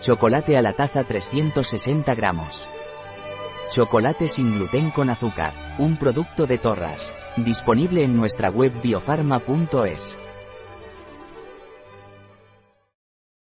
Chocolate a la taza 360 gramos. Chocolate sin gluten con azúcar. Un producto de Torras. Disponible en nuestra web biofarma.es.